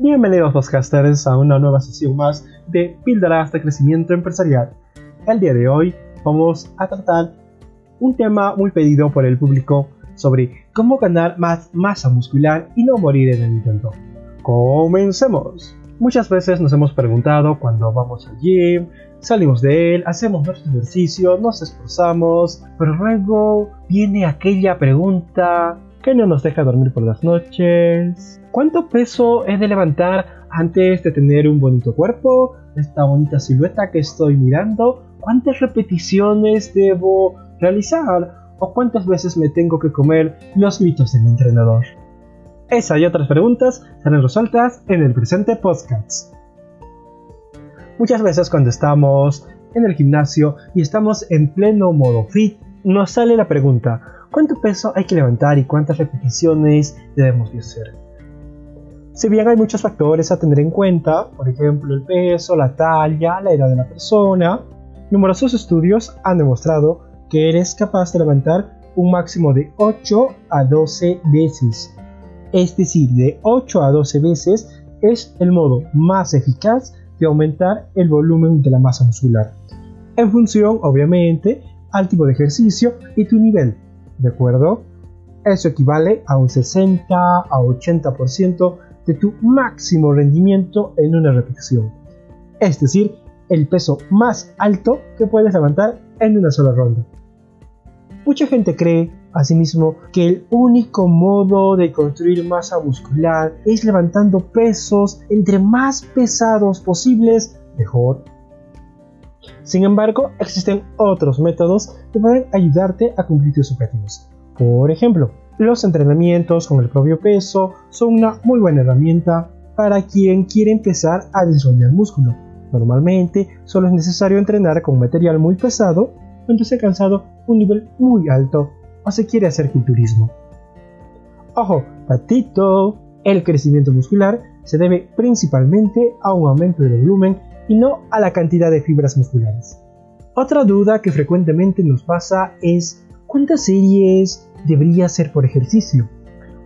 Bienvenidos podcasters a una nueva sesión más de Píldoras de Crecimiento Empresarial. El día de hoy vamos a tratar un tema muy pedido por el público sobre cómo ganar más masa muscular y no morir en el intento. Comencemos. Muchas veces nos hemos preguntado cuando vamos al gym, salimos de él, hacemos nuestro ejercicio, nos esforzamos, pero luego viene aquella pregunta que no nos deja dormir por las noches. ¿Cuánto peso he de levantar antes de tener un bonito cuerpo? Esta bonita silueta que estoy mirando. ¿Cuántas repeticiones debo realizar? ¿O cuántas veces me tengo que comer los gritos de mi entrenador? Esa y otras preguntas serán resueltas en el presente podcast. Muchas veces cuando estamos en el gimnasio y estamos en pleno modo fit, nos sale la pregunta, ¿cuánto peso hay que levantar y cuántas repeticiones debemos hacer? Si bien hay muchos factores a tener en cuenta, por ejemplo el peso, la talla, la edad de la persona, numerosos estudios han demostrado que eres capaz de levantar un máximo de 8 a 12 veces es decir, de 8 a 12 veces, es el modo más eficaz de aumentar el volumen de la masa muscular, en función, obviamente, al tipo de ejercicio y tu nivel, ¿de acuerdo? Eso equivale a un 60 a 80% de tu máximo rendimiento en una repetición, es decir, el peso más alto que puedes levantar en una sola ronda. Mucha gente cree Asimismo, que el único modo de construir masa muscular es levantando pesos entre más pesados posibles, mejor. Sin embargo, existen otros métodos que pueden ayudarte a cumplir tus objetivos. Por ejemplo, los entrenamientos con el propio peso son una muy buena herramienta para quien quiere empezar a desarrollar músculo. Normalmente solo es necesario entrenar con material muy pesado cuando se ha alcanzado un nivel muy alto se quiere hacer culturismo. Ojo, patito, el crecimiento muscular se debe principalmente a un aumento del volumen y no a la cantidad de fibras musculares. Otra duda que frecuentemente nos pasa es ¿cuántas series debería hacer por ejercicio?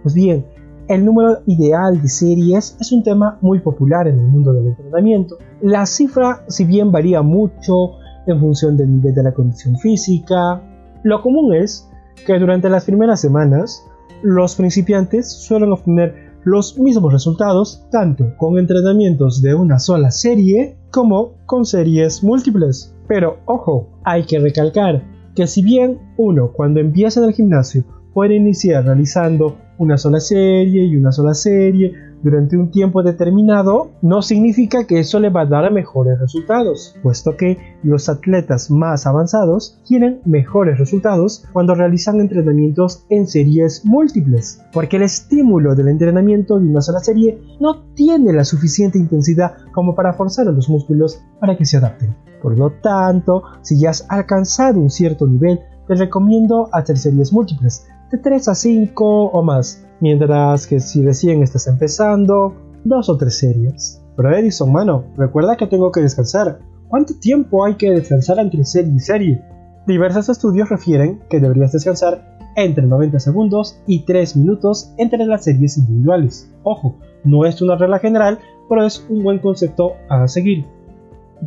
Pues bien, el número ideal de series es un tema muy popular en el mundo del entrenamiento. La cifra, si bien varía mucho en función del nivel de la condición física, lo común es que durante las primeras semanas los principiantes suelen obtener los mismos resultados tanto con entrenamientos de una sola serie como con series múltiples. Pero ojo, hay que recalcar que si bien uno cuando empieza en el gimnasio puede iniciar realizando una sola serie y una sola serie durante un tiempo determinado, no significa que eso le va a dar mejores resultados, puesto que los atletas más avanzados tienen mejores resultados cuando realizan entrenamientos en series múltiples, porque el estímulo del entrenamiento de una sola serie no tiene la suficiente intensidad como para forzar a los músculos para que se adapten. Por lo tanto, si ya has alcanzado un cierto nivel, te recomiendo hacer series múltiples, de 3 a 5 o más, mientras que si recién estás empezando, dos o tres series. Pero Edison, mano, recuerda que tengo que descansar. ¿Cuánto tiempo hay que descansar entre serie y serie? Diversos estudios refieren que deberías descansar entre 90 segundos y 3 minutos entre las series individuales. Ojo, no es una regla general, pero es un buen concepto a seguir.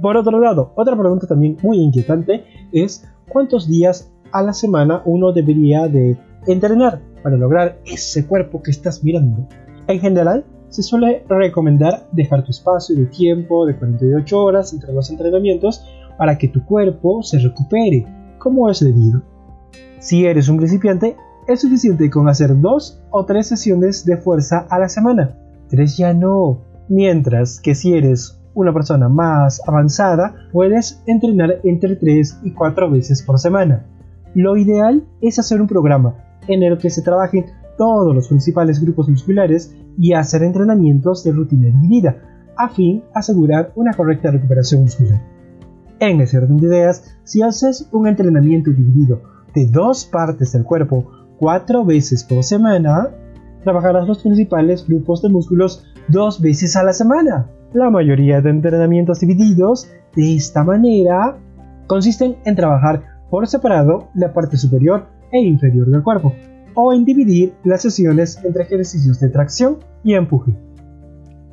Por otro lado, otra pregunta también muy inquietante es cuántos días a la semana uno debería de entrenar para lograr ese cuerpo que estás mirando. En general, se suele recomendar dejar tu espacio de tiempo de 48 horas entre los entrenamientos para que tu cuerpo se recupere como es debido. Si eres un principiante, es suficiente con hacer dos o tres sesiones de fuerza a la semana. Tres ya no. Mientras que si eres una persona más avanzada, puedes entrenar entre 3 y 4 veces por semana. Lo ideal es hacer un programa en el que se trabajen todos los principales grupos musculares y hacer entrenamientos de rutina dividida, a fin de asegurar una correcta recuperación muscular. En ese orden de ideas, si haces un entrenamiento dividido de dos partes del cuerpo cuatro veces por semana, trabajarás los principales grupos de músculos dos veces a la semana. La mayoría de entrenamientos divididos de esta manera consisten en trabajar por separado la parte superior e inferior del cuerpo, o en dividir las sesiones entre ejercicios de tracción y empuje.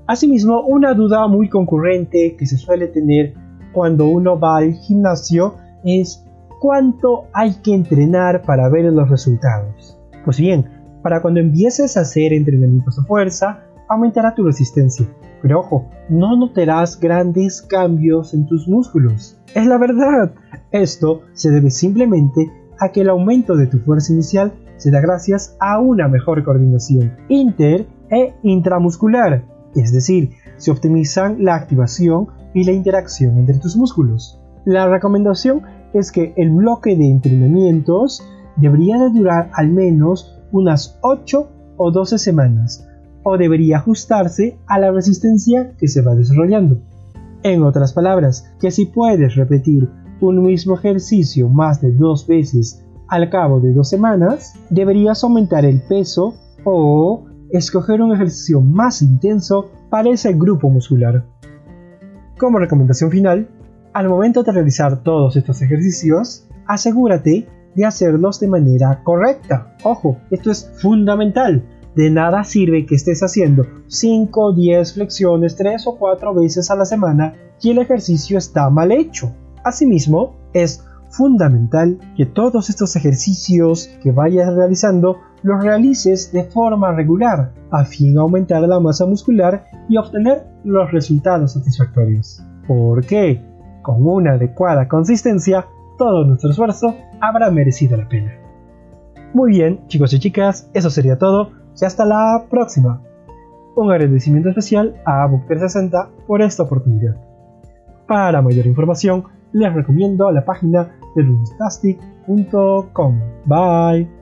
Asimismo, una duda muy concurrente que se suele tener cuando uno va al gimnasio es cuánto hay que entrenar para ver los resultados. Pues bien, para cuando empieces a hacer entrenamientos de fuerza, aumentará tu resistencia. Pero ojo, no notarás grandes cambios en tus músculos. Es la verdad. Esto se debe simplemente a que el aumento de tu fuerza inicial se da gracias a una mejor coordinación inter e intramuscular, es decir, se optimizan la activación y la interacción entre tus músculos. La recomendación es que el bloque de entrenamientos debería de durar al menos unas 8 o 12 semanas, o debería ajustarse a la resistencia que se va desarrollando. En otras palabras, que si puedes repetir un mismo ejercicio más de dos veces al cabo de dos semanas, deberías aumentar el peso o escoger un ejercicio más intenso para ese grupo muscular. Como recomendación final, al momento de realizar todos estos ejercicios, asegúrate de hacerlos de manera correcta. Ojo, esto es fundamental. De nada sirve que estés haciendo 5 o 10 flexiones 3 o 4 veces a la semana y el ejercicio está mal hecho. Asimismo, es fundamental que todos estos ejercicios que vayas realizando los realices de forma regular a fin de aumentar la masa muscular y obtener los resultados satisfactorios. Porque con una adecuada consistencia, todo nuestro esfuerzo habrá merecido la pena. Muy bien, chicos y chicas, eso sería todo y hasta la próxima. Un agradecimiento especial a Book360 por esta oportunidad. Para mayor información, les recomiendo la página de lunistastic.com. Bye.